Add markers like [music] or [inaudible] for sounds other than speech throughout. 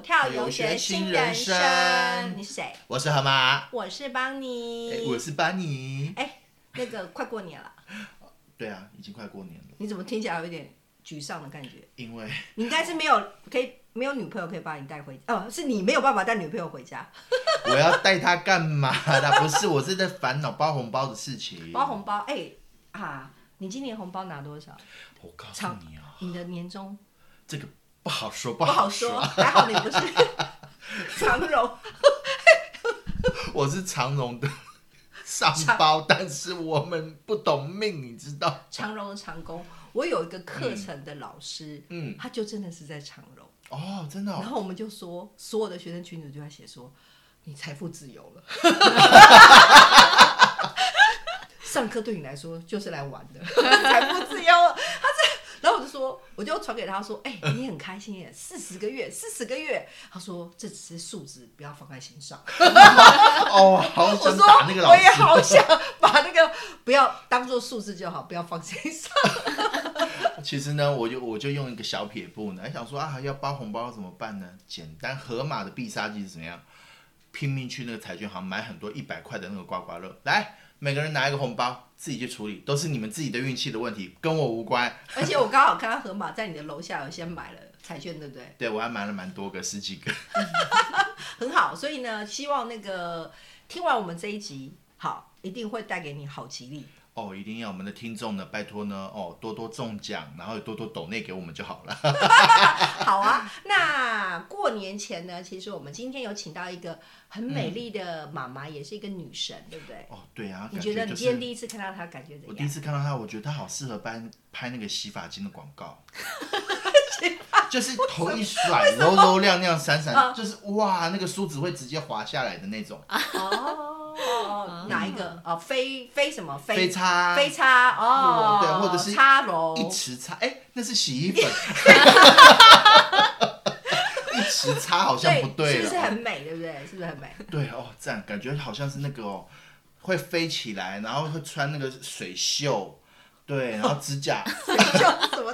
跳游学新人生。你是谁？我是河马，我是邦尼。哎，我是邦尼。哎，那个快过年了，对啊，已经快过年了。你怎么听起来有一点沮丧的感觉？因为你应该是没有可以没有女朋友可以把你带回，哦，是你没有办法带女朋友回家。[laughs] 我要带她干嘛的？不是，我是在烦恼包红包的事情。包红包，哎啊，你今年红包拿多少？我告诉你啊，你的年终这个不好说，不不好说，还好你不是 [laughs] 长荣。[laughs] 我是长荣的上包，但是我们不懂命，你知道？长荣的长工，我有一个课程的老师，嗯，他就真的是在长荣，哦，真的、哦，然后我们就说，所有的学生群主就在写说，你财富自由了。[laughs] 上课对你来说就是来玩的，财富自由说，我就传给他说，哎、你很开心耶，四十个月，四十个月。他说这只是数字，不要放在心上。[laughs] 哦，好我想说打那个老师。我也好想把那个不要当做数字就好，不要放心上。[laughs] 其实呢，我就我就用一个小撇步呢，还想说啊，要包红包要怎么办呢？简单，河马的必杀技是怎么样？拼命去那个彩券行买很多一百块的那个刮刮乐，来，每个人拿一个红包，自己去处理，都是你们自己的运气的问题，跟我无关。而且我刚好看到河马在你的楼下有先买了彩券，对不 [laughs] 对？对我还买了蛮多个，十几个。[laughs] 很好，所以呢，希望那个听完我们这一集，好，一定会带给你好吉利。哦，一定要我们的听众呢，拜托呢，哦，多多中奖，然后多多抖内给我们就好了。[laughs] 好啊，那过年前呢，其实我们今天有请到一个很美丽的妈妈，也是一个女神，对不对？哦，对啊，你觉得你今天第一次看到她，感觉怎样我第一？次看到她，我觉得她好适合拍拍那个洗发精的广告，[laughs] 就是头一甩，柔柔亮亮闪闪，啊就是哇，那个梳子会直接滑下来的那种，[laughs] 哦，哪一个？哦，飞飞什么？飞飞叉，飞叉哦，对或者是叉龙一池叉，哎，那是洗衣粉，一池叉好像不对是不是很，美？对不对？是不是很美？对哦，这样感觉好像是那个哦，会飞起来，然后会穿那个水袖。对，然后指甲就什么？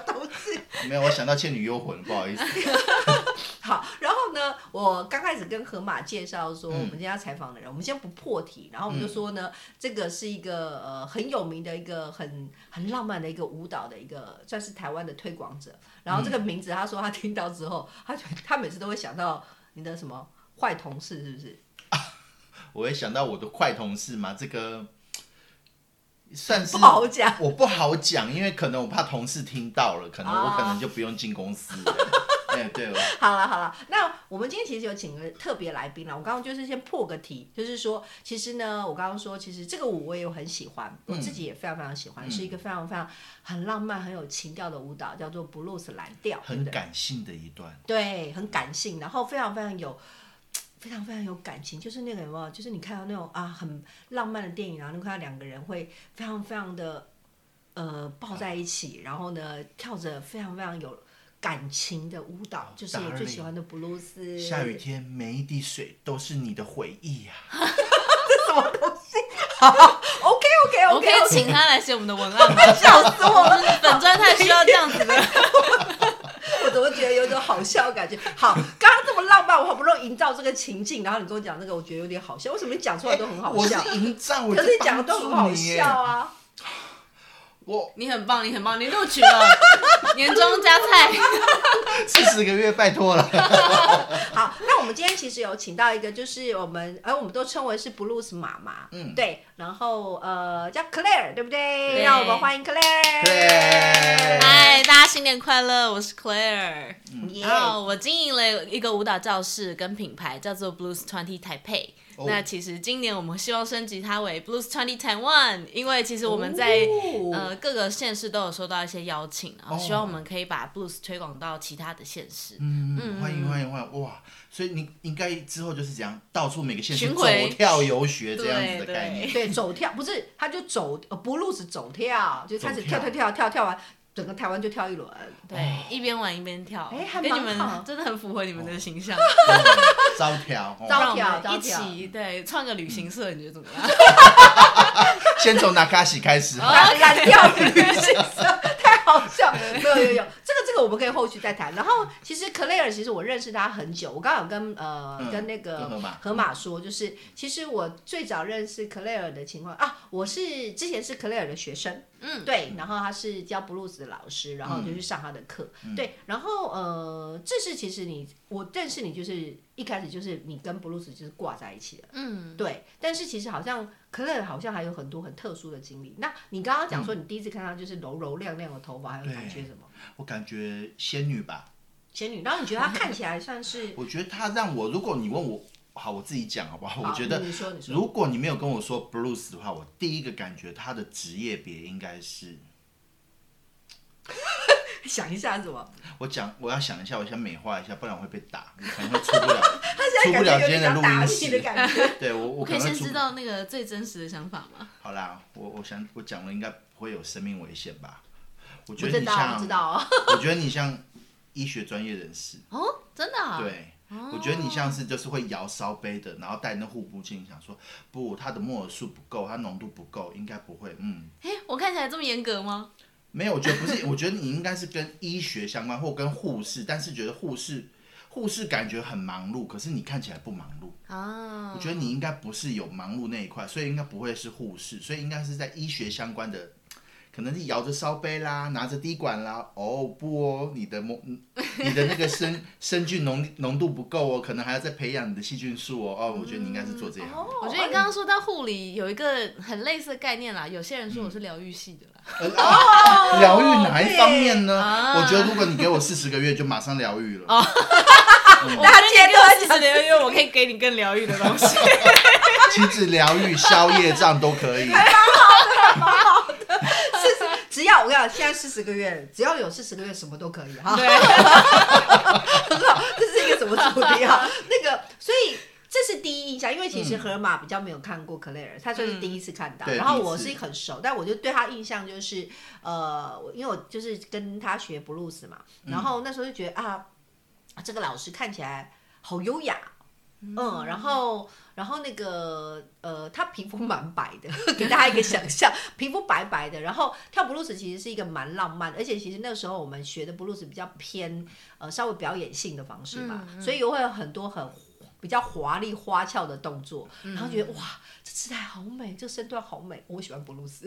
没有，我想到《倩女幽魂》，不好意思。[laughs] 好，然后呢，我刚开始跟河马介绍说，嗯我们今天要采访的人，我们先不破题，然后我们就说呢，这个是一个呃很有名的一个很很浪漫的一个舞蹈的一个，算是台湾的推广者。然后这个名字，他说他听到之后，他就他每次都会想到你的什么坏同事，是不是？[laughs] 我会想到我的坏同事嘛，这个算是不好讲。我不好讲，因为可能我怕同事听到了，可能我哦可能就不用进公司了。哎，对了，[laughs] 好了好了，那我们今天其实有请个特别来宾了。我刚刚就是先破个题，就是说，其实呢，我刚刚说，其实这个舞我也有很喜欢，我自己也非常非常喜欢，嗯是一个非常非常很浪漫、很有情调的舞蹈，叫做布鲁斯蓝调，很？感性的一段，对，很感性，然后非常非常有。非常非常有感情，就是那个有没有？就是你看到那种啊很浪漫的电影，然后你看到两个人会非常非常的呃抱在一起，然后呢跳着非常非常有感情的舞蹈，就是我最喜欢的布鲁斯。下雨天每一滴水都是你的回忆呀、这什么东西 [laughs] OK OK 我 OK，可以请他来写我们的文案吗？[laughs] 笑死我了！[laughs] 本专太需要这样子的。我怎么觉得有一种好笑的感觉？好，刚刚这么浪漫，我好不容易营造这个情境，然后你跟我讲这个，我觉得有点好笑。为什么你讲出来都很好我是笑？营造，我可是你讲的都很好笑啊！我你很棒，你很棒，你录取了，[laughs] 年终加菜。[laughs] 四十个月，拜托了。[laughs] 好，那我们今天其实有请到一个，就是我们，呃，我们都称为是 Blues 妈妈，嗯对，然后呃叫 Claire，对不对？对让我们欢迎 Claire。对嗨，大家新年快乐！我是 Claire。耶然后我经营了一个舞蹈教室跟品牌，叫做 Blues Twenty Taipei。哦那其实今年我们希望升级它为 Blues Twenty Taiwan，因为其实我们在、哦呃各个县市都有收到一些邀请，然后希望哦我们可以把 Blues 推广到其他的县市。嗯，欢迎欢迎欢迎！哇，所以你应该之后就是这样，到处每个县市走巡回跳游学这样子的概念。对，走跳不是，他就走呃不录是走跳，就开始跳跳跳跳跳跳完，整个台湾就跳一轮。对，一边玩一边跳，哎还跟你蛮好们真的很符合你们的形象。嗯招跳，哦招让我们一起对创个旅行社，你觉得怎么样？[laughs] 先从纳卡西开始。哦蓝蓝调旅行社太好笑，[laughs] 没有有有，这个这个我们可以后续再谈。然后其实 Claire 其实我认识他很久，我刚刚有跟呃、嗯跟那个跟河马河马说，就是其实我最早认识 Claire 的情况啊，我是之前是 Claire 的学生，嗯。对，然后他是教布鲁斯的老师，然后就去上他的课，对，然后呃，这是其实你我认识你就是一开始就是你跟布鲁斯就是挂在一起的，嗯，对，但是其实好像 Claire 好像还有很多很特殊的经历。那你刚刚讲说你第一次看到就是柔柔亮亮的头发，还有感觉什么？我感觉仙女吧，仙女，然后你觉得她看起来算是？我觉得她让我，如果你问我，好，我自己讲好不好？我觉得如果你没有跟我说 blues 的话，我第一个感觉他的职业别应该是，[laughs] 想一下什么？我讲我要想一下，我想美化一下，不然我会被打，我可能会出不了，[laughs] 他现在出不了感觉有点今天的录音想打你的室。感觉。[laughs] 对我，我我可以先知道那个最真实的想法吗？好啦，我我想我讲了应该不会有生命危险吧？我觉得你像，我知道哦。我觉得你像医学专业人士，哦，真的、啊？，对。我觉得你像是就是会摇烧杯的，然后戴那护目镜，想说不，它的墨尔数不够，它浓度不够，应该不会，嗯，哎，我看起来这么严格吗？没有，我觉得不是，我觉得你应该是跟医学相关或跟护士，但是觉得护士护士感觉很忙碌，可是你看起来不忙碌，啊，我觉得你应该不是有忙碌那一块，所以应该不会是护士，所以应该是在医学相关的。可能是摇着烧杯啦，拿着滴管啦。哦不哦，你的模，你的那个生 [laughs] 生菌浓浓度不够哦，可能还要再培养你的细菌数哦。哦，我觉得你应该是做这一行。哦我觉得你刚刚说到护理有一个很类似的概念啦，有些人说我是疗愈系的啦。[laughs] 呃啊疗愈哪一方面呢？啊我觉得如果你给我四十个月，就马上疗愈了。我大家今天都在四十年，因为我可以给你更疗愈的东西。[laughs] 亲子疗愈、消业障都可以。只要我跟你讲，现在四十个月，只要有四十个月，什么都可以哈。对，很好，这是一个什么主题啊？那个，所以这是第一印象，因为其实河马比较没有看过 Claire，他算是第一次看到。对然后我是很熟，但我就对他印象就是，呃，我因为我就是跟他学布鲁斯嘛，然后那时候就觉得啊，这个老师看起来好优雅。嗯，然后，然后那个，呃，他皮肤蛮白的，[laughs] 给大家一个想象，皮肤白白的。然后跳布鲁斯其实是一个蛮浪漫，而且其实那个时候我们学的布鲁斯比较偏呃稍微表演性的方式吧，所以会有很多很比较华丽花俏的动作，然后觉得哇，这姿态好美，这身段好美，我喜欢布鲁斯。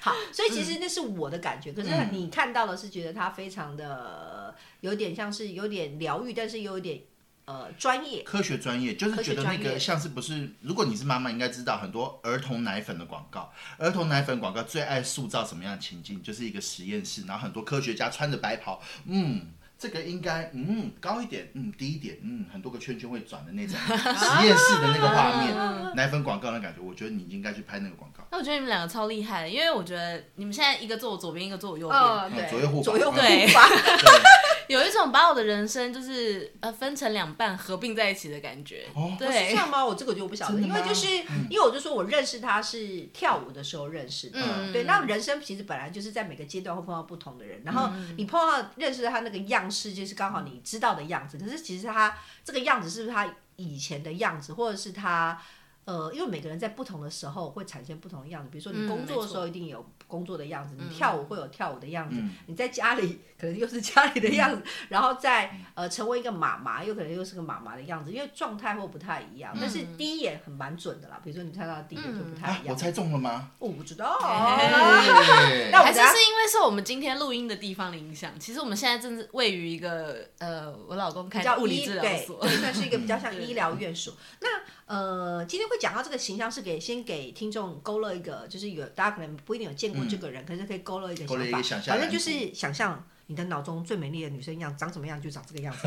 好，所以其实那是我的感觉，可是你看到的是觉得他非常的有点像是有点疗愈，但是又有点呃专业。科学专业就是觉得那个像是不是？如果你是妈妈，应该知道很多儿童奶粉的广告。儿童奶粉广告最爱塑造什么样的情境？就是一个实验室，然后很多科学家穿着白袍，嗯，这个应该嗯高一点，嗯低一点，嗯很多个圈圈会转的那种 [laughs] 实验室的那个画面，奶粉广告的感觉，我觉得你应该去拍那个广告。那我觉得你们两个超厉害的，因为我觉得你们现在一个坐我左边，一个坐我右边，左右护法左右护对法，对，[laughs] 有一种把我的人生就是呃分成两半合并在一起的感觉。哦是对这，样吗？我这个就不晓得，因为就是、因为我就说我认识他是跳舞的时候认识的，嗯对，那人生其实本来就是在每个阶段会碰到不同的人，然后你碰到认识他那个样式，就是刚好你知道的样子，可是其实他这个样子是不是他以前的样子，或者是他。呃，因为每个人在不同的时候会产生不同的样子，比如说你嗯工作的时候一定有工作的样子，你跳舞会有跳舞的样子，嗯你在家里可能又是家里的样子，然后再呃成为一个妈妈，又可能又是个妈妈的样子，因为状态会不太一样。但是第一眼很蛮准的啦，比如说你猜到的第一眼就不太啊一，样。我猜中了吗？我不知道。[laughs] 那还是是因为受我们今天录音的地方的影响。其实我们现在正是位于一个呃，我老公开比较的物理治疗所。对，算是一个比较像医疗院所。那呃，今天会讲到这个形象，是给先给听众勾勒一个，就是有大家可能不一定有见过这个人，可是可以勾勒一个想象反正就是想象你的脑中最美丽的女生样长什么样，就长这个样子。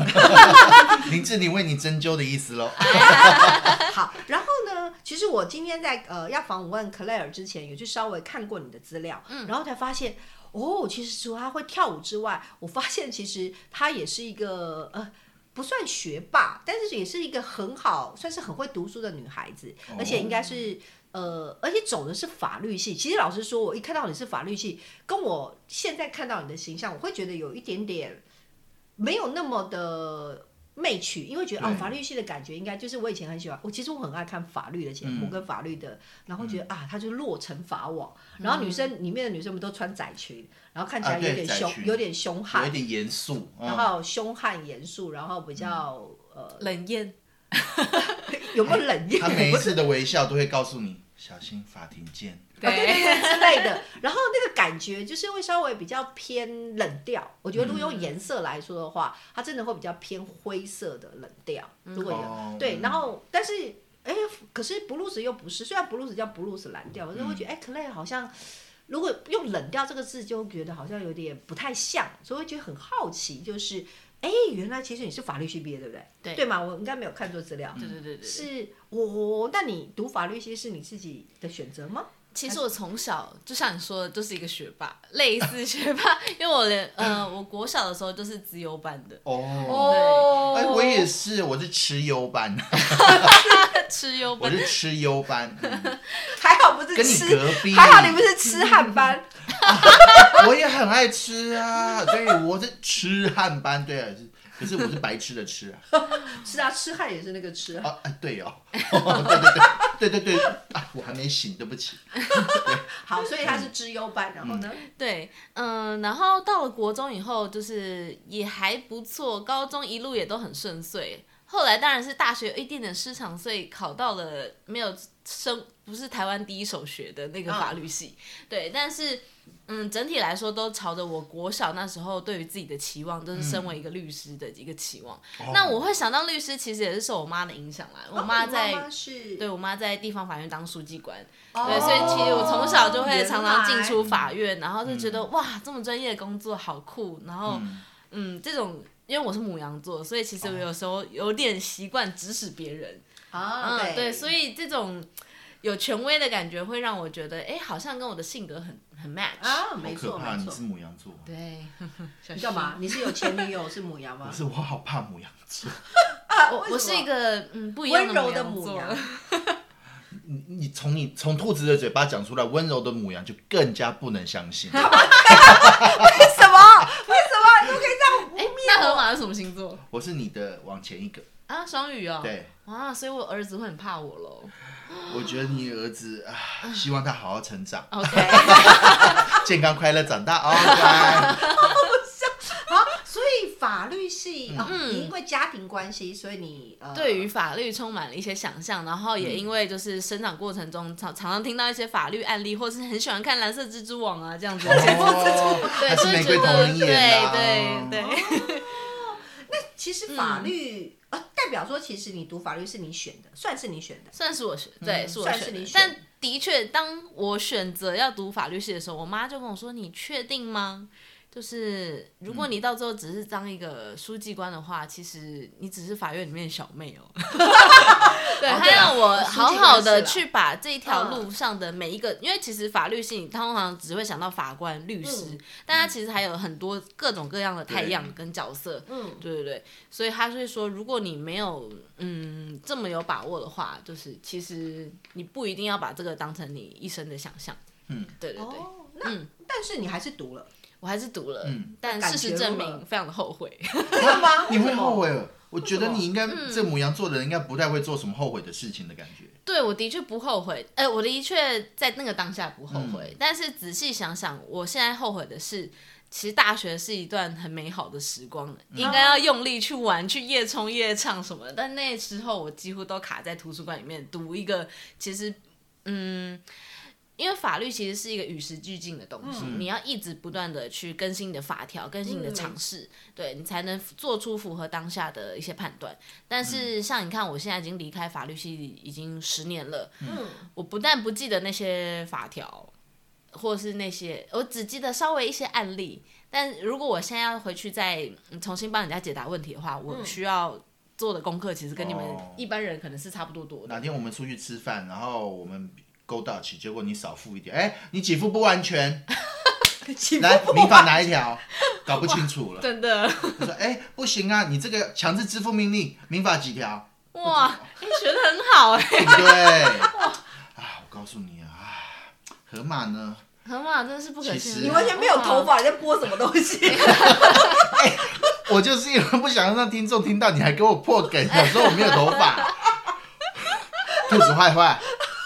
[laughs] 林志玲为你针灸的意思喽。[laughs] 好，然后呢，其实我今天在呃要访问 Claire 之前，有去稍微看过你的资料，然后才发现，哦，其实除了她会跳舞之外，我发现其实她也是一个呃。不算学霸，但是也是一个很好，算是很会读书的女孩子，而且应该是呃，而且走的是法律系。其实老实说，我一看到你是法律系，跟我现在看到你的形象，我会觉得有一点点没有那么的媚曲，因为觉得哦法律系的感觉应该就是我以前很喜欢，我其实我很爱看法律的节目、嗯。跟法律的，然后觉得、啊，他就落成法网，然后女生、里面的女生们都穿窄裙，然后看起来有点凶，有点凶悍。有，点严肃，嗯。然后凶悍严肃，然后比较、呃冷艳，[laughs] 有没有冷艳？[laughs] 他每一次的微笑都会告诉你 [laughs] 小心法庭见。啊，对对对之类的。[laughs] 然后那个感觉就是会稍微比较偏冷调。我觉得如果用颜色来说的话，它真的会比较偏灰色的冷调。如果有、哦对，嗯然后但是哎，可是布鲁斯又不是，虽然布鲁斯叫布鲁斯蓝调，我就会觉得哎、克莱好像。如果用冷调这个字，就觉得好像有点不太像，所以会觉得很好奇，就是，哎，原来其实你是法律系毕业，对不对？对对嘛？我应该没有看错资料。对对对对对。是我，那你读法律系是你自己的选择吗？其实我从小就像你说的，就是一个学霸，类似学霸，因为我连呃，我国小的时候就是资优班的，哦，哦哎，我也是，我是吃优班，[laughs] 吃优班。我是吃优班，嗯 [laughs] 还好不是跟你吃，隔壁。还好你不是吃汉班。[laughs] 我也很爱吃啊，对，我是吃汉班，对可是我是白痴的吃啊。[laughs] 是啊，痴汉也是那个痴啊。对哦，对对对，对对对，啊，我还没醒，对不起。[laughs] 好，所以他是资优班，然后呢？对，嗯、然后到了国中以后，就是也还不错，高中一路也都很顺遂。后来当然是大学有一点点失常，所以考到了没有升，不是台湾第一首学的那个法律系。对，但是嗯，整体来说都朝着我国小那时候对于自己的期望，就是身为一个律师的一个期望。那我会想当律师，其实也是受我妈的影响啦。我妈在。对我妈在地方法院当书记官，哦对，所以其实我从小就会常常进出法院，然后就觉得、哇，这么专业的工作好酷，然后嗯嗯这种。因为我是母羊座，所以其实我有时候有点习惯指使别人，啊，嗯，对，所以以这种有权威的感觉会让我觉得，哎，好像跟我的性格很很 match。啊，好没可怕，错没错你是。母羊座。对，[laughs] 你干嘛？你是有前女友是母羊吗 [laughs] 可？是我好怕母羊座，[laughs] 我我是一个嗯不一样温柔的母母羊座，你你从你从兔子的嘴巴讲出来温柔的母羊，就更加不能相信。为什么？为什么你都可以这样污哎，蔑那河我？马是什么星座我是你的往前一个，啊？双鱼哦。。对，啊，所以我儿子会很怕我喽。我觉得你儿子啊，希望他好好成长，OK，[laughs] 健康快乐长大哦，乖。啊，所以法律系啊，因为家庭关系，所以你呃，对于法律充满了一些想象，然后也因为就是生长过程中常常常听到一些法律案例，或是很喜欢看《蓝色蜘蛛网》啊这样子的节目，哦，[laughs] 对，还是所以玫瑰同觉得人演的啊对对对，其实法律啊，代表说其实你读法律是你选的，算是你选的。算是我选，对，是我算是你选的但的确，当我选择要读法律系的时候，我妈就跟我说：“你确定吗？”就是如果你到最后只是当一个书记官的话，其实你只是法院里面的小妹哦。[laughs] 对，他让我好好的去把这一条嗯路上的每一个，因为其实法律系你通常只会想到法官、律师，嗯但他其实还有很多各种各样的太阳跟角色。嗯，对对对，所以他是说，如果你没有嗯这么有把握的话，就是其实你不一定要把这个当成你一生的想象。嗯，对对对，哦，那嗯但是你还是读了，我还是读了，嗯但事实证明非常的后悔。[laughs] 真的吗？[laughs] 你会后悔了？我觉得你应该，嗯这母羊座的人应该不太会做什么后悔的事情的感觉。对，我的确不后悔，呃，我的确在那个当下不后嗯悔，但是仔细想想，我现在后悔的是。其实大学是一段很美好的时光，嗯应该要用力去玩，去夜冲夜唱什么的。但那时候我几乎都卡在图书馆里面读一个，其实，嗯，因为法律其实是一个与时俱进的东西，嗯你要一直不断的去更新你的法条，更新你的嗯尝试，对你才能做出符合当下的一些判断。但是像你看，我现在已经离开法律系已经十年了，嗯，我不但不记得那些法条，或是那些，我只记得稍微一些案例。但如果我现在要回去再嗯重新帮人家解答问题的话，我需要做的功课其实跟你们哦一般人可能是差不多多的。哪天我们出去吃饭，然后我们勾到起，结果你少付一点，哎，你给付不完全，[laughs] 来民法哪一条？搞不清楚了。真的，他说，哎，不行啊，你这个强制支付命令，民法几条？哇，你学的很好哎、对不对？啊，我告诉你啊，河马呢？河马真的是不可信。你完全没有头发，你在播什么东西？[laughs] 我就是因为不想让听众听到，你还给我破梗，想说我没有头发。[laughs] 兔子坏坏，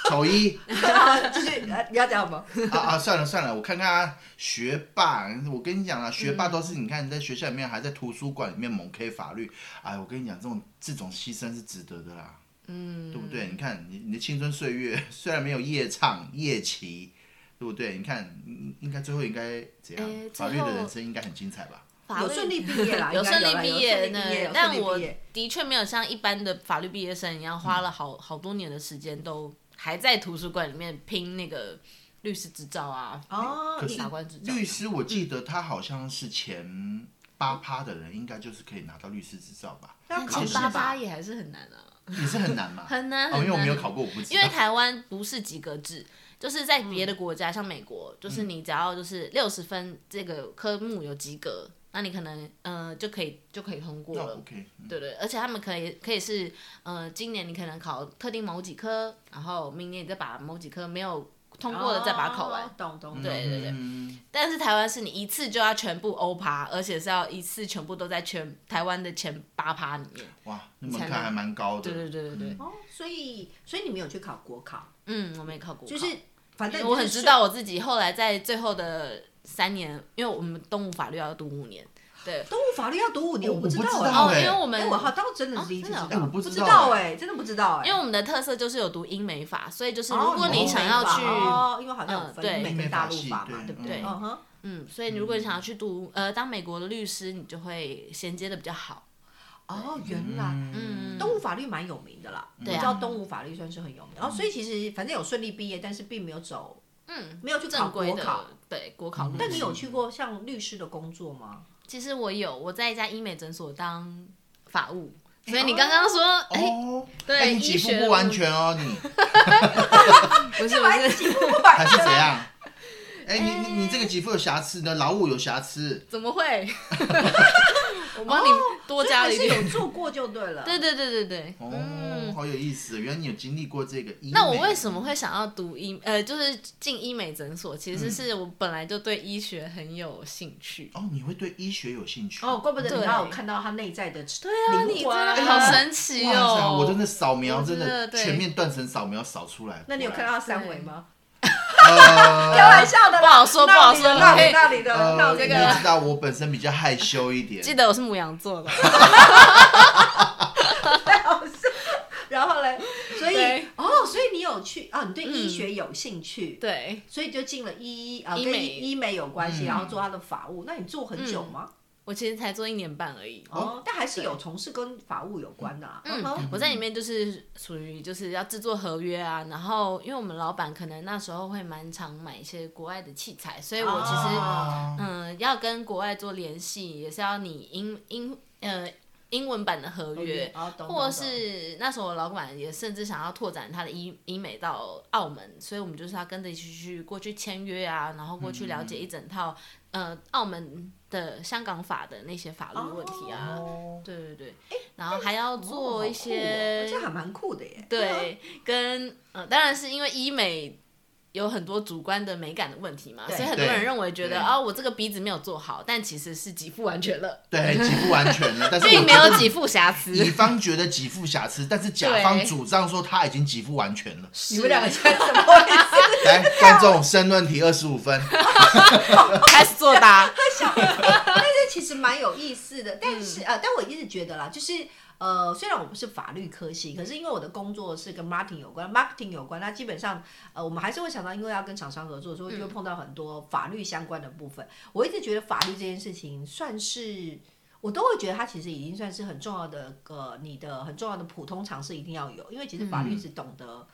丑一啊继续，呃你要讲什么？啊啊！算了算了，我看看啊，学霸，我跟你讲啊，学霸都是你看你在学校里面，还在图书馆里面猛 K 法律，哎，我跟你讲，这种这种牺牲是值得的啦，嗯，对不对？你看你你的青春岁月 [laughs] 虽然没有夜唱夜骑，对不对？你看应应该最后应该怎样哎？法律的人生应该很精彩吧？法律有顺利毕业啦，有应该顺利毕业有顺利毕业有，但顺利我毕业的确没有像一般的法律毕业生一样，花了好好多年的时间，都还在图书馆里面拼那个律师执照啊，哦，可是法官执照。律师我记得他好像是前八趴的人，应该就是可以拿到律师执照吧？那考八八？也还是很难啊，也是很难嘛。[laughs] 很难哦，因为我没有考过，我不知道。因为台湾不是及格制，就是在别嗯的国家，像美国，就是你只要就是六十分这个科目有及格，那你可能呃就可以就可以通过了。OK，嗯对对，而且他们可以可以是呃，今年你可能考特定某几科，然后明年你再把某几科没有通过的再把它考完。哦懂懂。对对对嗯但是台湾是你一次就要全部欧趴，而且是要一次全部都在全台湾的前八趴里面。哇，那门才能槛还蛮高的。对对对对对，哦，所以所以你没有去考国考，嗯，我没考国考，就是反正我很知道我自己后来在最后的三年，因为我们动物法律要读五年，对，动物法律要读五年，哦我不知道哎。哦，因为我们哎，我好倒真的是第一次知道，哦真的不知知道哎，真的不知道哎。因为我们的特色就是有读英美法，所以就是哦如果你想要去，哦，因为好像有对美跟大陆法嘛，对不对？嗯哼。嗯，所以你如果你想要去读呃当美国的律师，你就会衔接的比较好。哦，原来。嗯，动物法律蛮有名的啦，我对啊知道动物法律算是很有名，然后所以其实反正有顺利毕业，但是并没有走，嗯，没有去考正规国考的。对国考律师。但你有去过像律师的工作吗？其实我有，我在一家医美诊所当法务。所以你刚刚说，哎、哦，对哎，你医学给付不完全哦，你不是 [laughs] 不是，[laughs] 几乎不完还是怎样？哎，你你你这个给付有瑕疵的，劳务有瑕疵。怎么会？[laughs] 我帮你多加了一点。有做过就对了。对对对对对，哦，嗯。好有意思，原来你有经历过这个医美。那我为什么会想要读医呃，就是进医美诊所？其实是我本来就对医学很有兴趣。哦，你会对医学有兴趣？哦，怪不得你对刚有看到他内在的对啊，你灵真的魂。好神奇哦！我真的扫描真的全面断层扫描扫出来。那你有看到他三维吗？呃 [laughs] 开玩笑的，不好说不好说那那里的，那呃，里的，你知道我本身比较害羞一点。记得我是母羊座的，[laughs] 然后嘞，所以哦，所以你有去啊？你对医学有兴趣，对，所以就进了医啊，跟医美。医医美有关系，嗯。然后做他的法务。那你做很久吗？我其实才做一年半而已。哦，但还是有从事跟法务有关的啊。嗯哼，我在里面就是属于就是要制作合约啊，然后因为我们老板可能那时候会蛮常买一些国外的器材，所以我其实、啊嗯要跟国外做联系，也是要你英英呃英文版的合约。哦，或是那时候我老板也甚至想要拓展他的医医美到澳门，所以我们就是要跟着一起去过去签约啊，然后过去了解一整套、呃澳门的香港法的那些法律问题啊，哦对对对，然后还要做一哦些、这还蛮酷的耶。对，跟呃，当然是因为医美有很多主观的美感的问题嘛，所以很多人认为觉得对啊，我这个鼻子没有做好，但其实是给付完全了，对，给付完全了，但是并没有给付瑕疵。乙方觉得给付瑕疵，但是甲方主张说他已经给付完全了。你们两个现在什么回事？[laughs] 来，观众申论题二十五分。[laughs] 开始作答，[laughs] 但是其实蛮有意思的，但嗯是、呃，但我一直觉得啦，就是呃，虽然我不是法律科系，可是因为我的工作是跟 marketing 有关，marketing 有关，那基本上呃，我们还是会想到，因为要跟厂商合作，所以就会碰到很多法律相关的部分。我一直觉得法律这件事情算是。我都会觉得它其实已经算是很重要的，呃，你的很重要的普通常识一定要有，因为其实法律只懂得，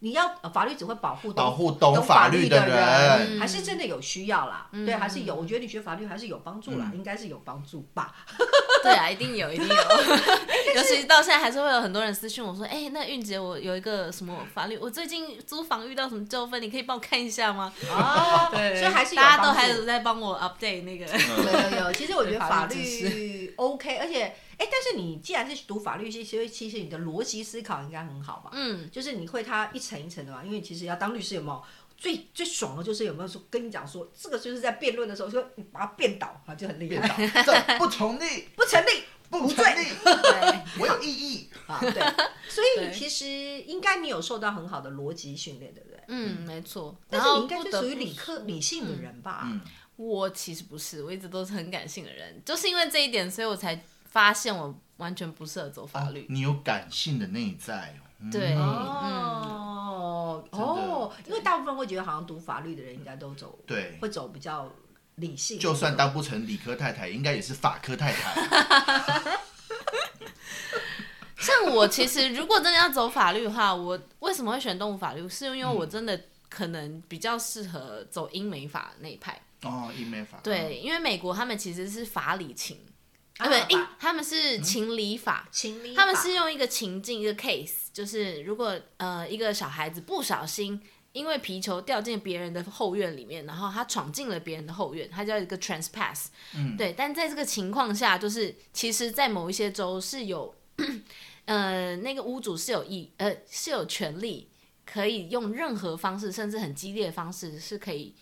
你要、呃、法律只会保护懂保护懂懂法律的人，还是真的有需要啦。嗯对，还是有。我觉得你学法律还是有帮助啦，应该是有帮助吧。[laughs] 对啊，一定有，[laughs] 一定有。[laughs] 尤其到现在还是会有很多人私信我说，哎、那韵姐，我有一个什么法律，我最近租房遇到什么纠纷，你可以帮我看一下吗？哦，对，所以还是大家都还有在帮我 update 那个。有有有，其实我觉得法律 OK，而且哎，但是你既然是读法律系，所以其实你的逻辑思考应该很好吧？嗯，就是你会它一层一层的嘛，因为其实要当律师有没有？最最爽的就是有没有说跟你讲说，这个就是在辩论的时候说你把它辩倒啊，就很厉变害，倒，这不成立，不成立不成立，[laughs] 对，我有异议。啊，对，所以其实应该你有受到很好的逻辑训练，对不对？嗯，没错。但是你应该是不得不属于理科理性的人吧？嗯，我其实不是，我一直都是很感性的人，就是因为这一点，所以我才发现我完全不适合走法律。你有感性的内在对，嗯，哦哦，因为大部分会觉得好像读法律的人应该都走，对会走比较理性。就算当不成理科太太，应该也是法科太太。[laughs] 像我其实如果真的要走法律的话，我为什么会选动物法律？是因为我真的可能比较适合走英美法那一派。哦，英美法。对，因为美国他们其实是法理情，啊啊不，诶法他们是情理法。情理法，他们是用一个情境，一个 case，就是如果呃一个小孩子不小心因为皮球掉进别人的后院里面，然后他闯进了别人的后院，他叫一个 transpass，。嗯对，但在这个情况下，就是其实，在某一些州是有，[clears throat] 呃，那个屋主是有意呃是有权利可以用任何方式，甚至很激烈的方式，是可以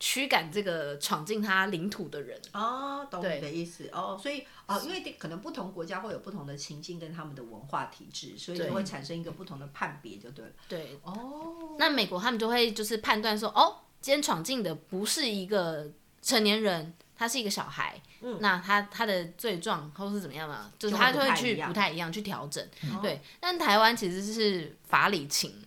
驱赶这个闯进他领土的人。哦，懂对。你的意思。哦，所以哦，因为可能不同国家会有不同的情境跟他们的文化体制，所以就对。会产生一个不同的判别，就对了。对，哦，那美国他们就会就是判断说，哦，今天闯进的不是一个成年人，他是一个小孩，嗯。那他他的罪状或是怎么样嘛，就是他就会去不太一样去调整，哦。对。但台湾其实是法理情，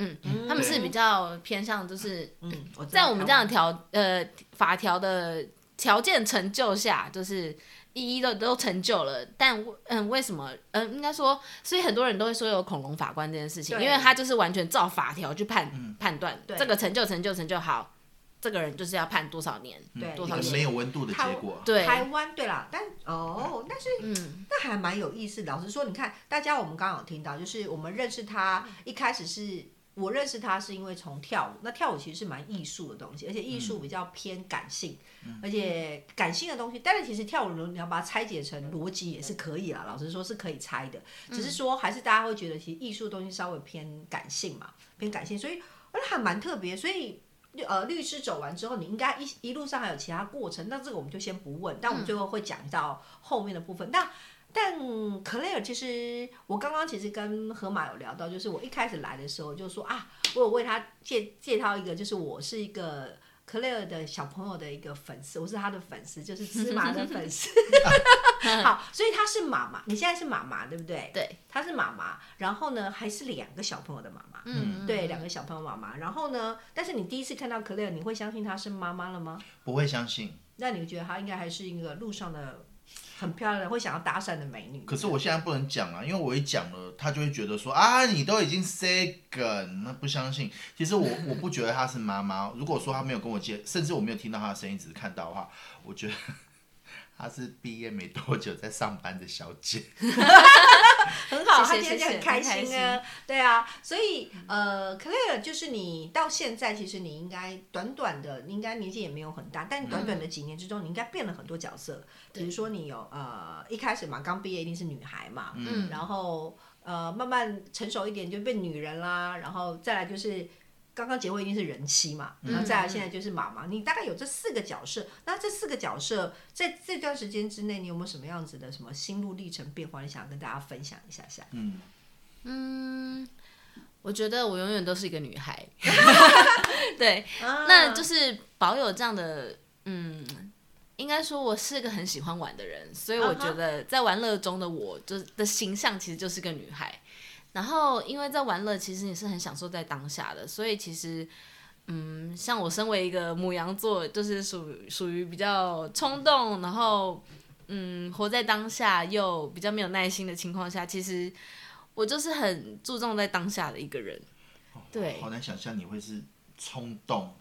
嗯，他们是比较偏向就是嗯，在我们这样的条呃法条的条件成就下，就是一一都都成就了，但嗯为什么？嗯应该说，所以很多人都会说有恐龙法官这件事情，因为他就是完全照法条去判、嗯。判断对。这个成就成就成就好，这个人就是要判多少年，对。多少年。没有温度的结果。对，台湾对啦，但哦，但是嗯那还蛮有意思。老实说，你看，大家我们刚刚有听到，就是我们认识他一开始是。我认识他是因为从跳舞，那跳舞其实是蛮艺术的东西，而且艺术比较偏感性，而且感性的东西，但是其实跳舞你要把它拆解成逻辑也是可以啦。老实说是可以拆的，只是说还是大家会觉得其实艺术的东西稍微偏感性嘛，偏感性，所以而且还蛮特别。所以呃，律师走完之后，你应该一一路上还有其他过程，那这个我们就先不问，但我们最后会讲到后面的部分。那但 Claire 其实我刚刚其实跟河马有聊到，就是我一开始来的时候就说啊，我有为他介介绍一个，就是我是一个 Claire 的小朋友的一个粉丝，我是他的粉丝，就是芝麻的粉丝。[laughs] 好，所以他是妈妈，你现在是妈妈对不对？对，他是妈妈，然后呢还是两个小朋友的妈妈。嗯对，两个小朋友妈妈。然后呢，但是你第一次看到 Claire，你会相信她是妈妈了吗？不会相信。那你觉得她应该还是一个路上的很漂亮、会想要搭讪的美女？可是我现在不能讲啊，因为我一讲了，她就会觉得说啊，你都已经 say 梗，那不相信。其实我 [laughs] 我不觉得她是妈妈。如果说她没有跟我接，甚至我没有听到她的声音，只是看到的话，我觉得她是毕业没多久在上班的小姐。[laughs] 很好，她今天就很开心啊，对啊，所以呃，Claire 就是你到现在，其实你应该短短的，你应该年纪也没有很大，但短短的几年之中，你应该变了很多角色。比如说你有呃一开始嘛，刚毕业一定是女孩嘛，嗯然后呃慢慢成熟一点就变女人啦，然后再来就是。刚刚结婚一定是人妻嘛，然后再来现在就是妈妈，你大概有这四个角色。那这四个角色在这段时间之内，你有没有什么样子的什么心路历程变化？你想跟大家分享一下下？嗯，嗯，我觉得我永远都是一个女孩，[laughs] 对，啊那就是保有这样的，嗯，应该说我是个很喜欢玩的人，所以我觉得在玩乐中的我，就是的形象其实就是个女孩。然后，因为在玩乐，其实你是很享受在当下的，所以其实，嗯，像我身为一个母羊座，就是属属于比较冲动，然后，嗯，活在当下又比较没有耐心的情况下，其实我就是很注重在当下的一个人。对好难想象你会是冲动，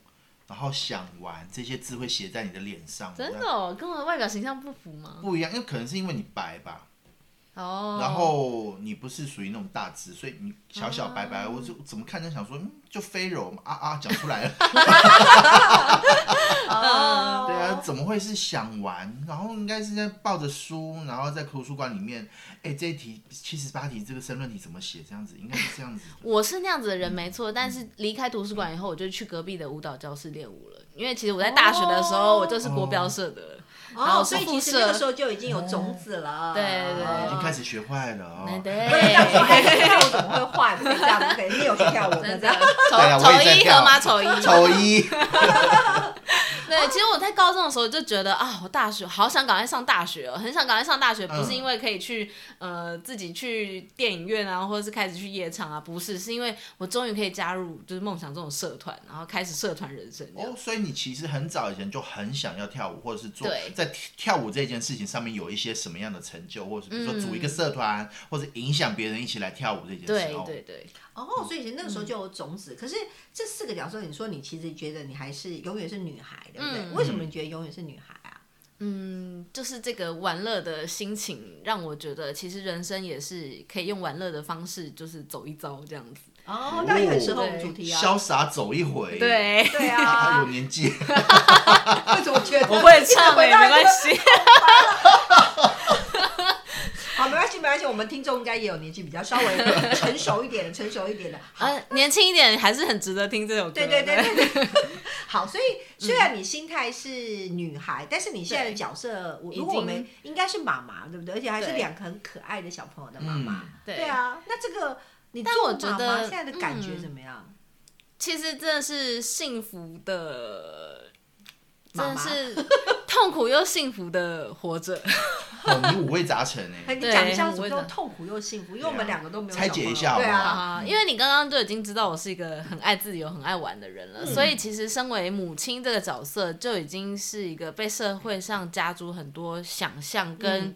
然后想玩这些字会写在你的脸上。真的、哦，跟我的外表形象不符吗？不一样，因为可能是因为你白吧，哦，然后你不是属于那种大只，所以你小小白哦白，我就怎么看都想说，嗯，就飞柔嘛，啊啊，讲出来了。[laughs] [laughs] 哦，对啊，怎么会是想玩？然后应该是在抱着书，然后在图书馆里面，哎，这一题七十八题这个申论题怎么写？这样子应该是这样子。我是那样子的人没错，但是离开图书馆以后，我就去隔壁的舞蹈教室练舞了。因为其实我在大学的时候，哦我就是国标社的，然后哦，所以其实那个时候就已经有种子了。对对对已经开始学坏了哦。[laughs] 对跳舞怎么会坏？这样，不可以，你有去跳舞的这样。丑丑一和吗丑一，丑一，对，其实我在高中的时候就觉得啊，我大学好想赶快上大学哦，[laughs] 很想赶快上大学，不是嗯因为可以去呃自己去电影院啊，或者是开始去夜场啊，不是，是因为我终于可以加入就是梦想这种社团，然后开始社团人生。哦，所以你其实很早以前就很想要跳舞，或者是做对在跳舞这件事情上面有一些什么样的成就，或者是比如说组一个嗯社团，或者影响别人一起来跳舞这件事。对哦对对，哦，所以其实那个时候就有种子。可是这四个角色，你说你其实觉得你还是永远是女孩，对不对？嗯为什么你觉得永远是女孩啊？嗯，就是这个玩乐的心情让我觉得，其实人生也是可以用玩乐的方式，就是走一遭这样子。哦，那也很适合我们主题啊。潇洒走一回。对，对啊，[laughs] 啊有，年纪。[laughs] 为什么觉得我会唱哎、哎、没关系。[laughs] 关系。我们听众应该也有年纪比较稍微成熟一点的，成熟一点的。好，呃，年轻一点还是很值得听这首歌。对对对对对。[laughs] 好，所以虽然你心态是女孩，但是你现在的角色，我如果我们应该是妈妈，对不对？而且还是两个很可爱的小朋友的妈妈。嗯对对啊，那这个你但做妈妈现在的感觉嗯怎么样？其实真的是幸福的，真是痛苦又幸福的活着。哦，你五味杂陈哎。你讲一下什么我也觉得叫痛苦又幸福？因为我们两个都没有拆解一下对啊，啊，因为你刚刚就已经知道我是一个很爱自由、很爱玩的人了，所以其实身为母亲这个角色就已经是一个被社会上加诸很多想象跟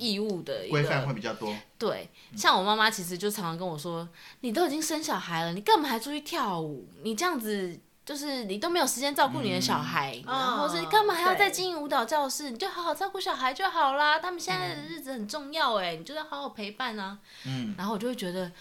义务的一规范会个。比较多。对，像我妈妈其实就常常跟我说：“你都已经生小孩了，你干嘛还出去跳舞？你这样子。”就是你都没有时间照顾你的小孩，然后是你干嘛还要再经营舞蹈教室？你就好好照顾小孩就好啦。他们现在的日子很重要哎，你就要好好陪伴啊。嗯，然后我就会觉得，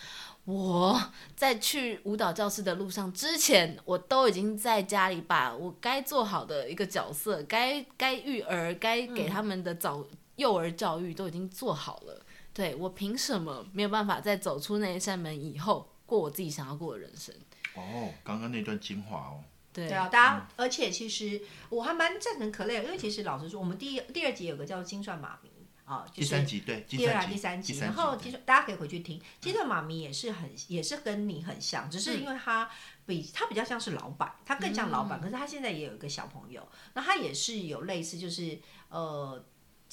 我在去舞蹈教室的路上之前，我都已经在家里把我该做好的一个角色，该该育儿，该给他们的早幼儿教育都已经做好了。对我凭什么没有办法在走出那一扇门以后过我自己想要过的人生？哦，刚刚那段精华哦。对对啊，大家，而且其实我还蛮赞成可累，因为其实老实说，我们第一第二集有个叫金算妈咪啊，就是第三集对，第二啊集第三集，然后其实大家可以回去听，金算妈咪也是很也是跟你很像，只是因为她比她比较像是老板，她更像老板，可是她现在也有一个小朋友，那她也是有类似就是呃。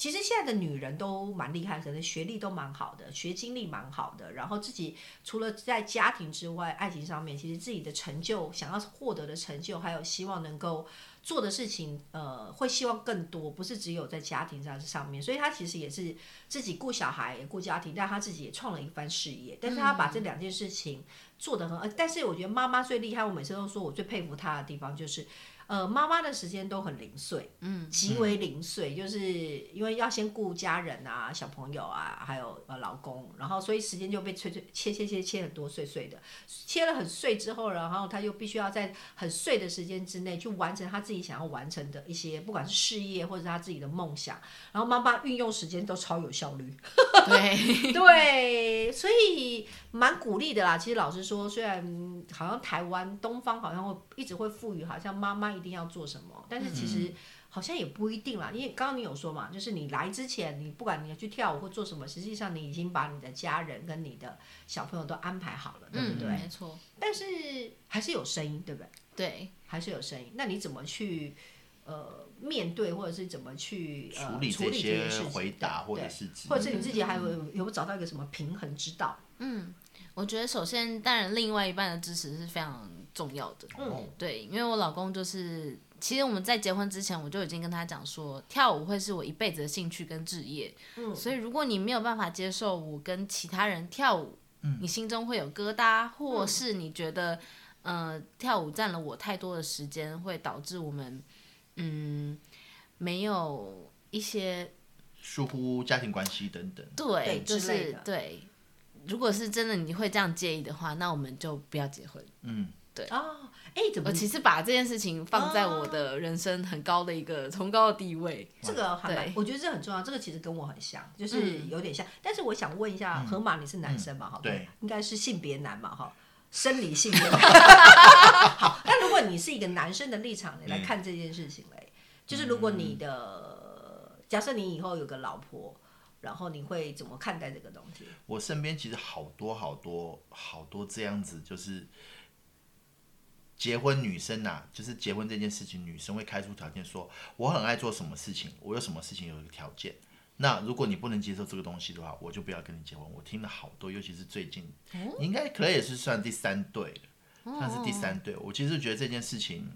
其实现在的女人都蛮厉害，可能学历都蛮好的，学经历蛮好的，然后自己除了在家庭之外，爱情上面，其实自己的成就、想要获得的成就，还有希望能够做的事情，呃，会希望更多，不是只有在家庭上上面。所以她其实也是自己顾小孩，也顾家庭，但她自己也创了一番事业。但是她把这两件事情做得很，呃，但是我觉得妈妈最厉害，我每次都说我最佩服她的地方就是。呃，妈妈的时间都很零碎，嗯，极为零碎，就是因为要先顾家人啊、小朋友啊，还有呃老公，然后所以时间就被切切切切切切很多碎碎的，切了很碎之后，然后他就必须要在很碎的时间之内去完成他自己想要完成的一些，不管是事业或者是他自己的梦想，然后妈妈运用时间都超有效率，对，对，所以蛮鼓励的啦。其实老实说，虽然嗯好像台湾东方好像会一直会赋予好像妈妈一定要做什么，但是其实好像也不一定啦。因为刚刚你有说嘛，就是你来之前，你不管你要去跳舞或做什么，实际上你已经把你的家人跟你的小朋友都安排好了，对不嗯，对？没错，但是还是有声音，对不对？对，还是有声音。那你怎么去呃面对，或者是怎么去呃处理这件事情回答对对或者是或者是你自己还有有没有找到一个什么平衡之道？嗯我觉得首先，当然另外一半的支持是非常重要的。嗯，对，因为我老公就是，其实我们在结婚之前，我就已经跟他讲说，跳舞会是我一辈子的兴趣跟职业。嗯所以如果你没有办法接受我跟其他人跳舞，你心中会有疙瘩，或是你觉得，呃，跳舞占了我太多的时间，会导致我们，嗯，没有一些疏忽家庭关系等等。对，就是对。如果是真的你会这样介意的话，那我们就不要结婚。嗯，哦，哎，怎么我其实把这件事情放在我的人生很高的一个崇高的地位。这个还蛮对，我觉得这很重要。这个其实跟我很像，就是有点像。但是我想问一下，河马你是男生嘛？哈、对，应该是性别男嘛？哈，生理性别。[laughs] [laughs] 好，那如果你是一个男生的立场，你来看这件事情嘞，就是如果你的假设你以后有个老婆，然后你会怎么看待这个东西？我身边其实好多好多好多这样子，就是结婚女生呐、就是结婚这件事情，女生会开出条件说，我很爱做什么事情，我有什么事情有一个条件。那如果你不能接受这个东西的话，我就不要跟你结婚。我听了好多，尤其是最近，应该可能也是算第三对了，算是第三对。我其实觉得这件事情，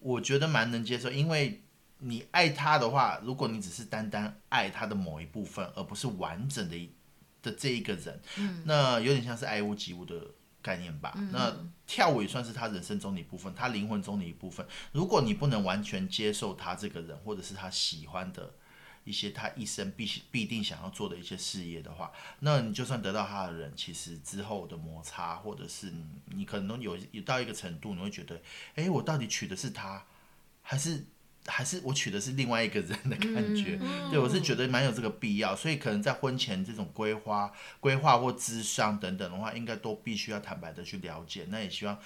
我觉得蛮能接受，因为你爱他的话，如果你只是单单爱他的某一部分，而不是完整的一的这一个人，那有点像是爱屋及乌的概念吧。那跳舞也算是他人生中的一部分，他灵魂中的一部分。如果你不能完全接受他这个人，或者是他喜欢的一些他一生必必定想要做的一些事业的话，那你就算得到他的人，其实之后的摩擦，或者是你你可能有有到一个程度，你会觉得，哎，我到底娶的是他，还是？还是我娶的是另外一个人的感觉，对我是觉得蛮有这个必要，所以可能在婚前这种规划、规划或智商等等的话，应该都必须要坦白的去了解。那也希望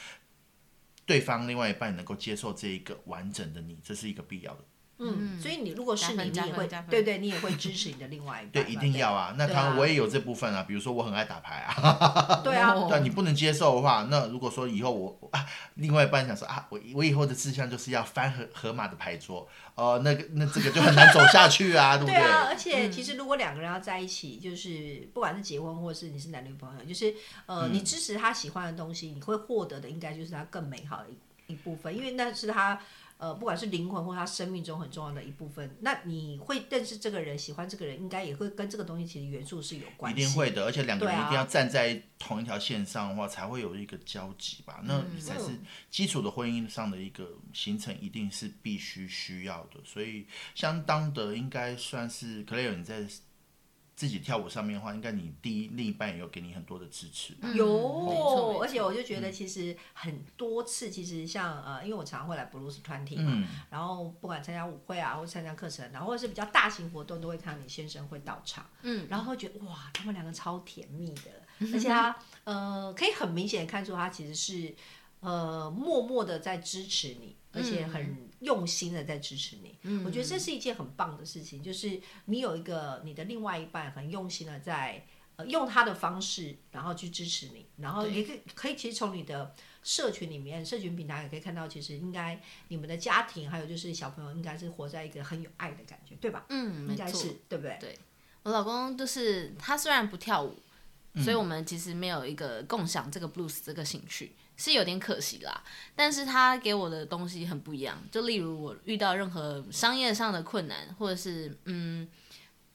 对方另外一半能够接受这一个完整的你，这是一个必要的。嗯，所以你如果是你，你也会对对，你也会支持你的另外一半。对，一定要啊。那对啊当然我也有这部分啊，比如说我很爱打牌啊，[laughs] 对啊，哦对，你不能接受的话，那如果说以后我 [laughs] 啊，另外一半想说啊，我我以后的志向就是要翻河河马的牌桌，呃，那个那这个就很难走下去啊，[laughs] 对不对啊，而嗯且其实如果两个人要在一起，就是不管是结婚或是你是男女朋友，就是呃，嗯你支持他喜欢的东西，你会获得的应该就是他更美好的一一部分，因为那是他。呃，不管是灵魂或他生命中很重要的一部分，那你会认识这个人，喜欢这个人，应该也会跟这个东西其实元素是有关系一。定会的，而且两个人一定要站在同一条线上的话，才会有一个交集吧。那嗯才是基础的婚姻上的一个形成，一定是必须需要的。所以，相当的应该算是克雷尔你在自己跳舞上面的话，应该你第一另一半也有给你很多的支持。嗯没错有，没而且我就嗯觉得其实很多次，其实像呃，因为我常常会来布鲁斯团体嘛，嗯。然后不管参加舞会啊，或参加课程，然后或者是比较大型活动，都会看到你先生会到场，嗯，然后会觉得哇，他们两个超甜蜜的，而且他呃可以很明显的看出他其实是呃默默的在支持你，而且很用心的在支持你。嗯我觉得这是一件很棒的事情，就是你有一个你的另外一半很用心的在。呃，用他的方式，然后去支持你，然后也可以可以，其实从你的社群里面，社群平台也可以看到，其实应该你们的家庭，还有就是小朋友，应该是活在一个很有爱的感觉，对吧？嗯，应该是，对不对？对我老公就是他虽然不跳舞，嗯所以我们其实没有一个共享这个 blues 这个兴趣，是有点可惜啦。但是他给我的东西很不一样，就例如我遇到任何商业上的困难，或者是嗯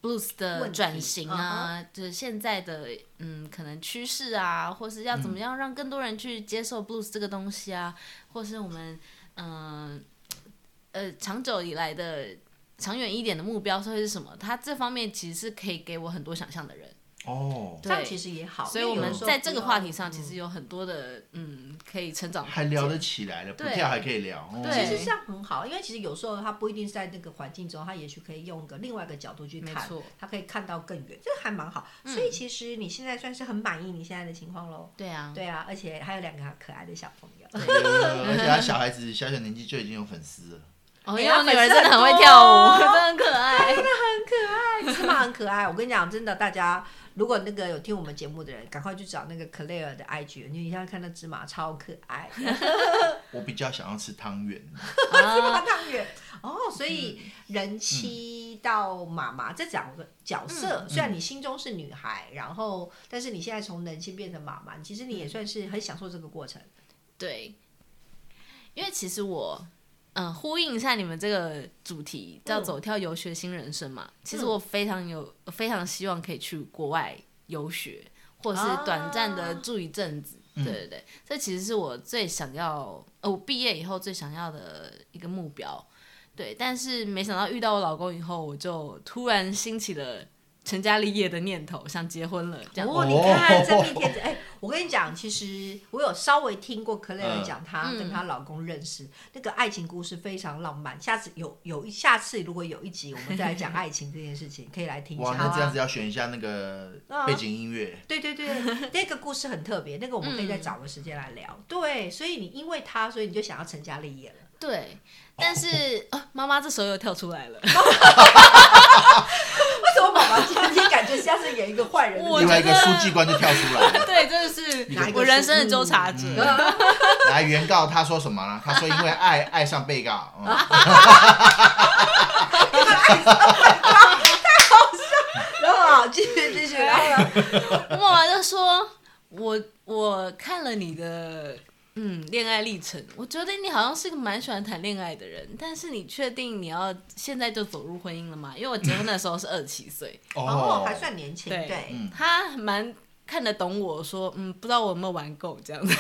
blues 的转型嗯啊，就是现在的嗯可能趋势啊，或是要怎么样让更多人去接受 blues 这个东西啊，或是我们嗯呃长久以来的。长远一点的目标会是什么？他这方面其实是可以给我很多想象的人。哦，这样其实也好。所以我们在这个话题上，其实有很多的嗯可以成长还聊得起来了，不对跳还可以聊。哦对其实这样很好，因为其实有时候他不一定是在那个环境中，他也许可以用个另外一个角度去看，他可以看到更远，这个还蛮好。所以其实你现在算是很满意你现在的情况喽。对啊，对啊，而且还有两个可爱的小朋友。呃 [laughs] 而且他小孩子小小年纪就已经有粉丝了。哦，哎因为我女儿真的很会跳舞，[laughs] 真的很可爱。芝麻很可爱，我跟你讲，真的，大家如果那个有听我们节目的人，赶快去找那个 Claire 的 IG，你一下看到芝麻超可爱，[laughs] 我比较想要吃汤圆，[laughs] 啊，汤圆。哦，所以人妻到妈妈这两个角色，虽然你心中是女孩，然后但是你现在从人妻变成妈妈，其实你也算是很享受这个过程。对，因为其实我。嗯，呼应一下你们这个主题，叫“走跳游学新人生”嘛。其实我非常有，非常希望可以去国外游学，或是短暂的住一阵子。对对对，这其实是我最想要，呃，我毕业以后最想要的一个目标。对，但是没想到遇到我老公以后，我就突然兴起了成家立业的念头，想结婚了。这样，哦，你看真命天子，哎，我跟你讲，其实我有稍微听过克莱尔嗯讲她嗯跟她老公认识，那个爱情故事非常浪漫。下次有有一下次如果有一集我们再来讲爱情这件事情，可以来听一哇，下。那这样子要选一下那个啊背景音乐。对对对，那个故事很特别，那个我们可以再找个时间来聊。对，所以你因为他，所以你就想要成家立业了。对，但是啊，妈妈这时候又跳出来了。[laughs] 为什么妈妈今天感觉像是演一个坏人？另外一个书记官就跳出来了，[laughs] 对，真的是我人生的纠察者。来原告他说什么呢？他说因为爱爱上被告，嗯 [laughs] [laughs] 然后啊，继续继续，然后呢？我妈妈就说：“我我看了你的嗯恋爱历程，我觉得你好像是个蛮喜欢谈恋爱的人，但是你确定你要现在就走入婚姻了吗？因为我结婚的时候是二十七岁，[laughs] 哦，还算年轻，对对。他蛮看得懂我说，嗯，不知道我有没有玩够这样子。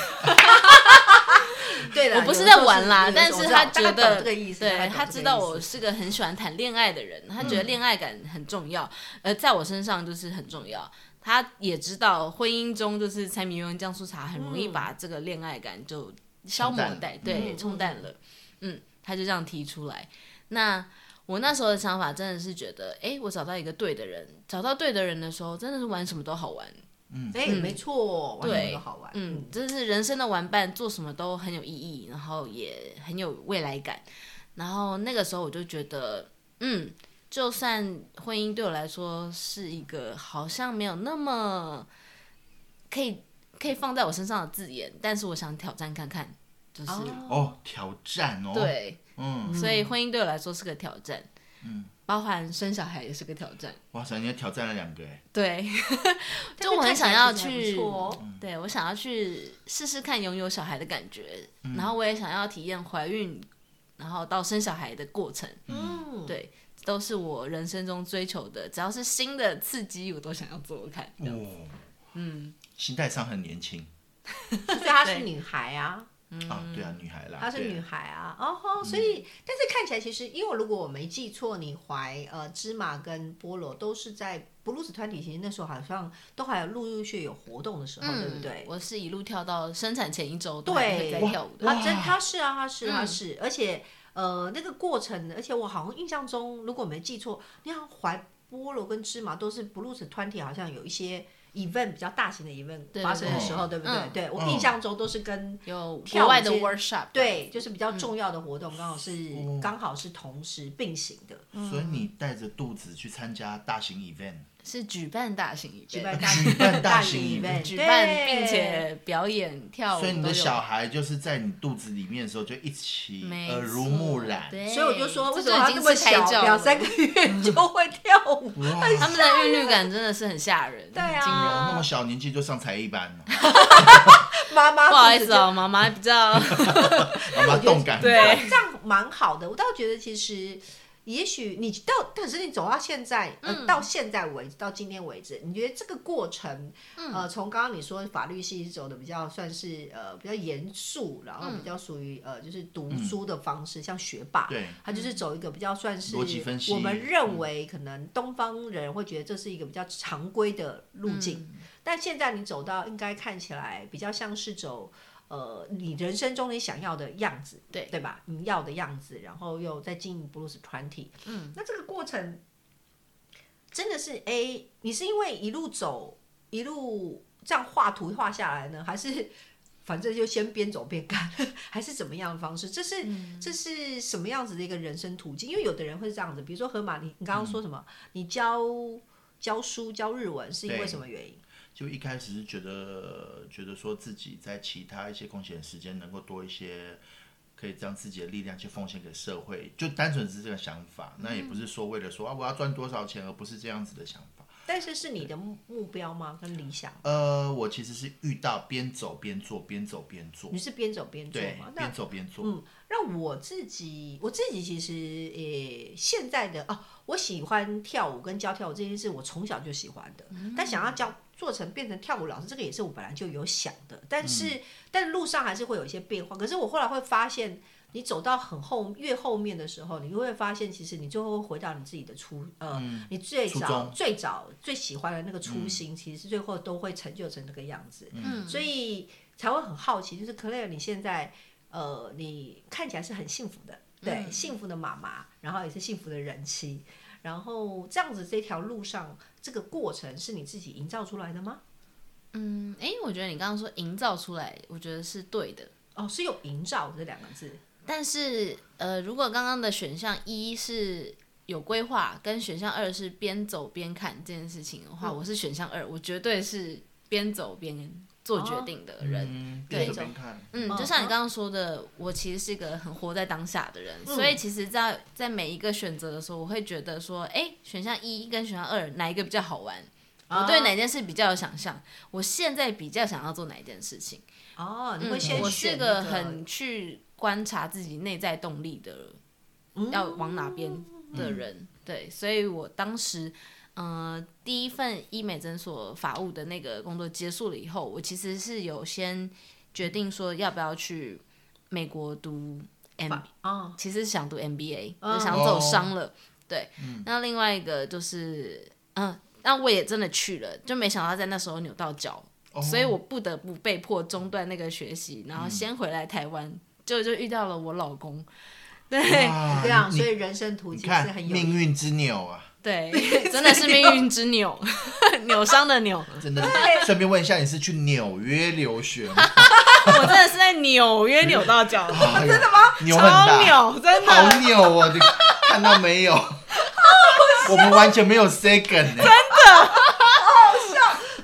对啦我不是在玩啦，但是他觉得懂这个意思，对他知道我是个很喜欢谈恋爱的人，他觉得恋爱感很重要，呃，在我身上就是很重要。他也知道婚姻中就是柴米油盐酱醋茶很容易嗯把这个恋爱感就消磨殆，对，嗯冲淡了。嗯，他就这样提出来。那我那时候的想法真的是觉得，哎，我找到一个对的人，找到对的人的时候，真的是玩什么都好玩。哎，没错，玩什么都好玩。嗯，真是人生的玩伴，做什么都很有意义，然后也很有未来感。然后那个时候我就觉得，嗯，就算婚姻对我来说是一个好像没有那么可以可以放在我身上的字眼，但是我想挑战看看，就是、哦，挑战哦，，对，嗯，所以婚姻对我来说是个挑战，嗯，包含生小孩也是个挑战，哇塞，你也挑战了两个。哎，对，[laughs] 就我很想要去哦。对我想要去试试看拥有小孩的感觉，嗯。然后我也想要体验怀孕，然后到生小孩的过程，嗯，对，都是我人生中追求的。只要是新的刺激，我都想要做做看。哦，嗯，心态上很年轻所以她是女孩啊，[laughs] 啊，对啊，女孩啦，她是女孩啊，哦吼，所以但是看起来其实，因为如果我没记错，你怀呃芝麻跟菠萝都是在布鲁斯团体，其实那时候好像都还有陆陆续续有活动的时候，对不对？嗯我是一路跳到生产前一周都在跳舞的。他真他是啊，他是他嗯是，而且呃那个过程，而且我好像印象中，如果我没记错，你好像怀菠萝跟芝麻都是 blues 团体，好像有一些 event 比较大型的 event 对发生的时候，对不对？嗯。对我嗯印象中都是跟有跳舞国外的 workshop，对，就是比较重要的活动，刚好是哦刚好是同时并行的，所以你带着肚子去参加大型 event，是举办大型举办 [laughs] 大举办大型举办并且表演跳舞，所以你的小。孩就是在你肚子里面的时候就一起没耳濡目染，对，所以我就说，为什么他这么小，两三个月就会跳舞？他们的韵律感真的是很吓人，对啊。很惊人那么小年纪就上才艺班了，[laughs] 妈妈不好意思哦，妈妈比较 [laughs] 妈妈动感。很对。大这样蛮好的。我倒觉得其实，也许你到，但是你走到现在，呃，嗯。到现在为止，到今天为止，你觉得这个过程，嗯。呃，从刚刚你说法律系是走的比较算是呃比较严肃，然后比较属于呃就是读书的方式，像学霸，对，他就是走一个比较算是我们认为可能东方人会觉得这是一个比较常规的路径，但现在你走到应该看起来比较像是走呃你人生中你想要的样子，对对吧？你要的样子，然后又在经营布鲁斯团体，嗯，那这个过程真的是 A，，你是因为一路走一路这样画图画下来呢，还是？反正就先边走边干，[laughs] 还是怎么样的方式？这是、这是什么样子的一个人生途径？因为有的人会是这样子，比如说河马，你你刚刚说什么？你教教书教日文是因为什么原因？就一开始是觉得觉得说自己在其他一些空闲时间能够多一些，可以将自己的力量去奉献给社会，就单纯是这个想法。那也不是说为了说啊我要赚多少钱，而不是这样子的想法。但是是你的目目标吗？跟理想？呃，我其实是遇到边走边做，边走边做你，是边走边做吗？，那边走边做。嗯，那我自己，我自己其实也、现在的哦，我喜欢跳舞跟教跳舞这件事，我从小就喜欢的。但想要教做成变成跳舞老师，这个也是我本来就有想的，但是、但是路上还是会有一些变化。可是我后来会发现，你走到很后越后面的时候，你会发现，其实你最后会回到你自己的初呃，你最早最早最喜欢的那个初心，其实最后都会成就成那个样子。嗯，所以才会很好奇，就是 Claire，你现在呃，你看起来是很幸福的，对，幸福的妈妈，然后也是幸福的人妻，然后这样子这条路上，这个过程是你自己营造出来的吗？嗯，哎，我觉得你刚刚说营造出来，我觉得是对的。哦，是有营造这两个字，但是，呃，如果刚刚的选项一是有规划，跟选项二是边走边看这件事情的话，我是选项二，我绝对是边走边做决定的人。嗯，对边走边看，嗯，嗯就像你刚刚说的，我其实是一个很活在当下的人，所以其实在，在每一个选择的时候，我会觉得说，哎，选项一跟选项二哪一个比较好玩？我对哪件事比较有想象？我现在比较想要做哪一件事情？哦，你会先嗯我、是个很去观察自己内在动力的，要往哪边的人。对，所以我当时，呃，第一份医美诊所法务的那个工作结束了以后，我其实是有先决定说要不要去美国读 M，哦，其实是想读 MBA，、嗯。就想走商了。对，那另外一个就是，嗯、那我也真的去了，就没想到在那时候扭到脚，哦。所以我不得不被迫中断那个学习，然后先回来台湾，就就遇到了我老公。对。哇这样，所以人生途你径是很有命运之扭啊，对，[laughs] 真的是命运之扭，[laughs] 扭伤的扭。真的。顺便问一下，你是去纽约留学吗？[laughs] 我真的是在纽约扭到脚，真的吗？扭很大，超扭，真的。好扭哦！你看到没有？我们完全没有 second 呢。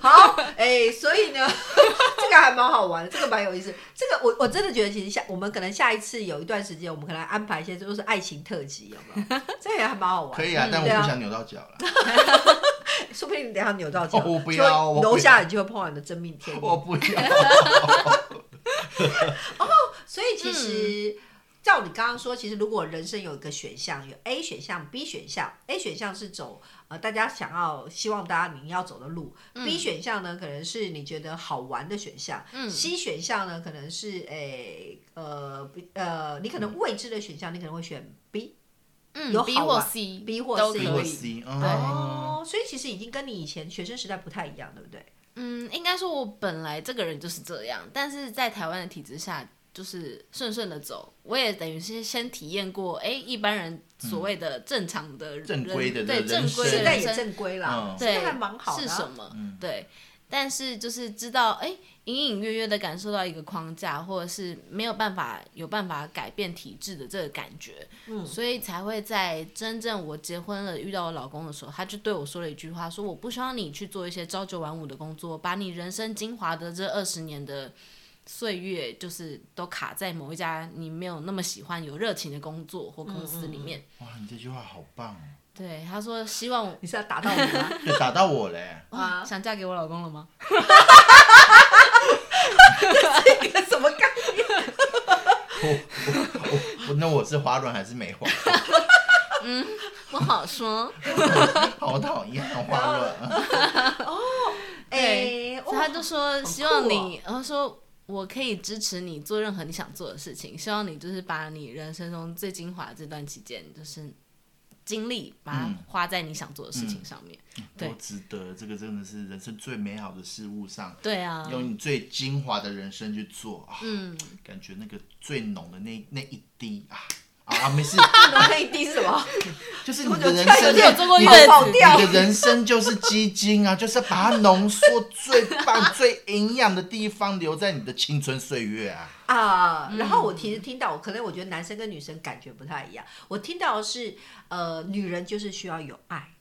好，哎、所以呢，这个还蛮好玩的，这个蛮有意思。这个我我真的觉得，其实下我们可能下一次有一段时间，我们可能安排一些就是爱情特辑，有没有？[laughs] 这个也还蛮好玩。可以啊，但我不想扭到脚了。[laughs] 说不定你等下扭到脚，哦我不就要我不要楼下你就会碰到你的真命天女。[laughs] 我不要。所以其实。照你刚刚说，其实如果人生有一个选项，有 A 选项、B 选项，A 选项是走呃大家想要希望大家你要走的路、b 选项呢可能是你觉得好玩的选项、c 选项呢可能是诶呃呃你可能未知的选项，你可能会选 B，嗯有好玩或 C，B 或都 C 可以。哦，所以其实已经跟你以前学生时代不太一样，对不对？嗯，应该说我本来这个人就是这样，但是在台湾的体制下，就是顺顺的走。我也等于是先体验过，哎，一般人所谓的正常的人、正规的对正规的现在也人正规啦嗯，这个还蛮好的啊。是什么？对，但是就是知道，哎，隐隐约约的感受到一个框架，或者是没有办法有办法改变体质的这个感觉，嗯，所以才会在真正我结婚了遇到我老公的时候，他就对我说了一句话，说我不希望你去做一些朝九晚五的工作，把你人生精华的这二十年的。岁月就是都卡在某一家你没有那么喜欢、有热情的工作或公司里面。哇，你这句话好棒哦，对，他说希望我你是要打到我吗？[laughs] 就打到我嘞。啊，想嫁给我老公了吗？这个什么概念？我那我是滑轮还是没滑？不好说。[laughs] 好讨厌啊滑轮。[laughs] 哎，所以他就说希望你，然后说我可以支持你做任何你想做的事情，希望你就是把你人生中最精华的这段期间，就是精力把它嗯。花在你想做的事情上面。对。多值得，这个真的是人生最美好的事物上，对啊，用你最精华的人生去做。啊，嗯，感觉那个最浓的那那一滴啊啊，没事，那一滴是什么？就是你的人生，点做过你月子跑掉你的人生就是基金啊，[laughs] 就是把它浓缩最棒、最营养的地方留在你的青春岁月啊。啊，然后我其实听到，我可能我觉得男生跟女生感觉不太一样。我听到的是，呃，女人就是需要有爱，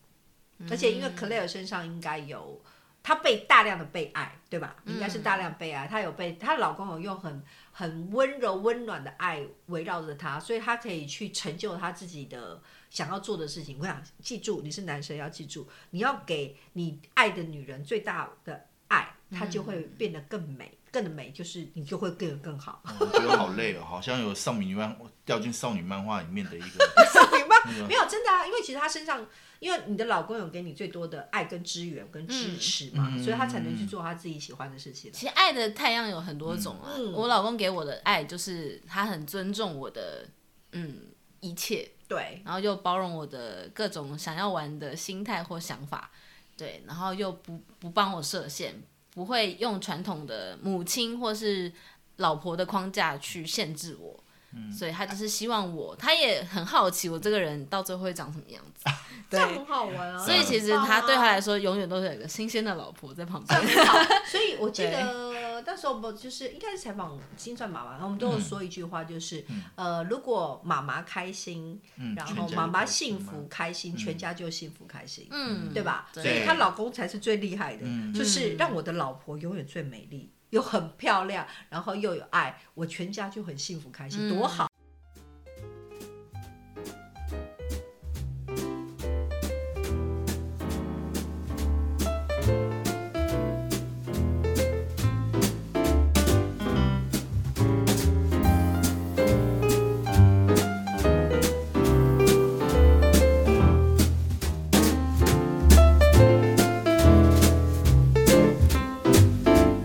而且因为 Claire 身上应该有，她被大量的被爱，对吧？应该是大量被爱，她有被她老公有用很很温柔温暖的爱围绕着他，所以他可以去成就他自己的想要做的事情。我想记住，你是男生要记住，你要给你爱的女人最大的爱，她就会变得更美。更美就是你就会变得更好。我觉得好累哦，好像有少女漫掉进少女漫画里面的一个。[laughs] 少女漫 [laughs] 没有真的啊，因为其实他身上，因为你的老公有给你最多的爱跟支援跟支持嘛，嗯所以他才能去做他自己喜欢的事情。其实爱的太阳有很多种啊。嗯我老公给我的爱就是他很尊重我的嗯一切，对，然后又包容我的各种想要玩的心态或想法，对，然后又不不帮我设限，不会用传统的母亲或是老婆的框架去限制我。所以他就是希望我，他也很好奇我这个人到最后会长什么样子。[laughs] 这样很好玩啊。所以其实他对他来说，永远都是有一个新鲜的老婆在旁边。[laughs] 所以我记得那时候我就是应该是采访金钻妈妈，然后我们都有说一句话，就是、呃，如果妈妈开心，嗯，然全家后妈妈幸福开心，全家就幸福开心，嗯，对吧？对所以她老公才是最厉害的，嗯就是让我的老婆永远最美丽。又很漂亮，然后又有爱，我全家就很幸福开心，多好！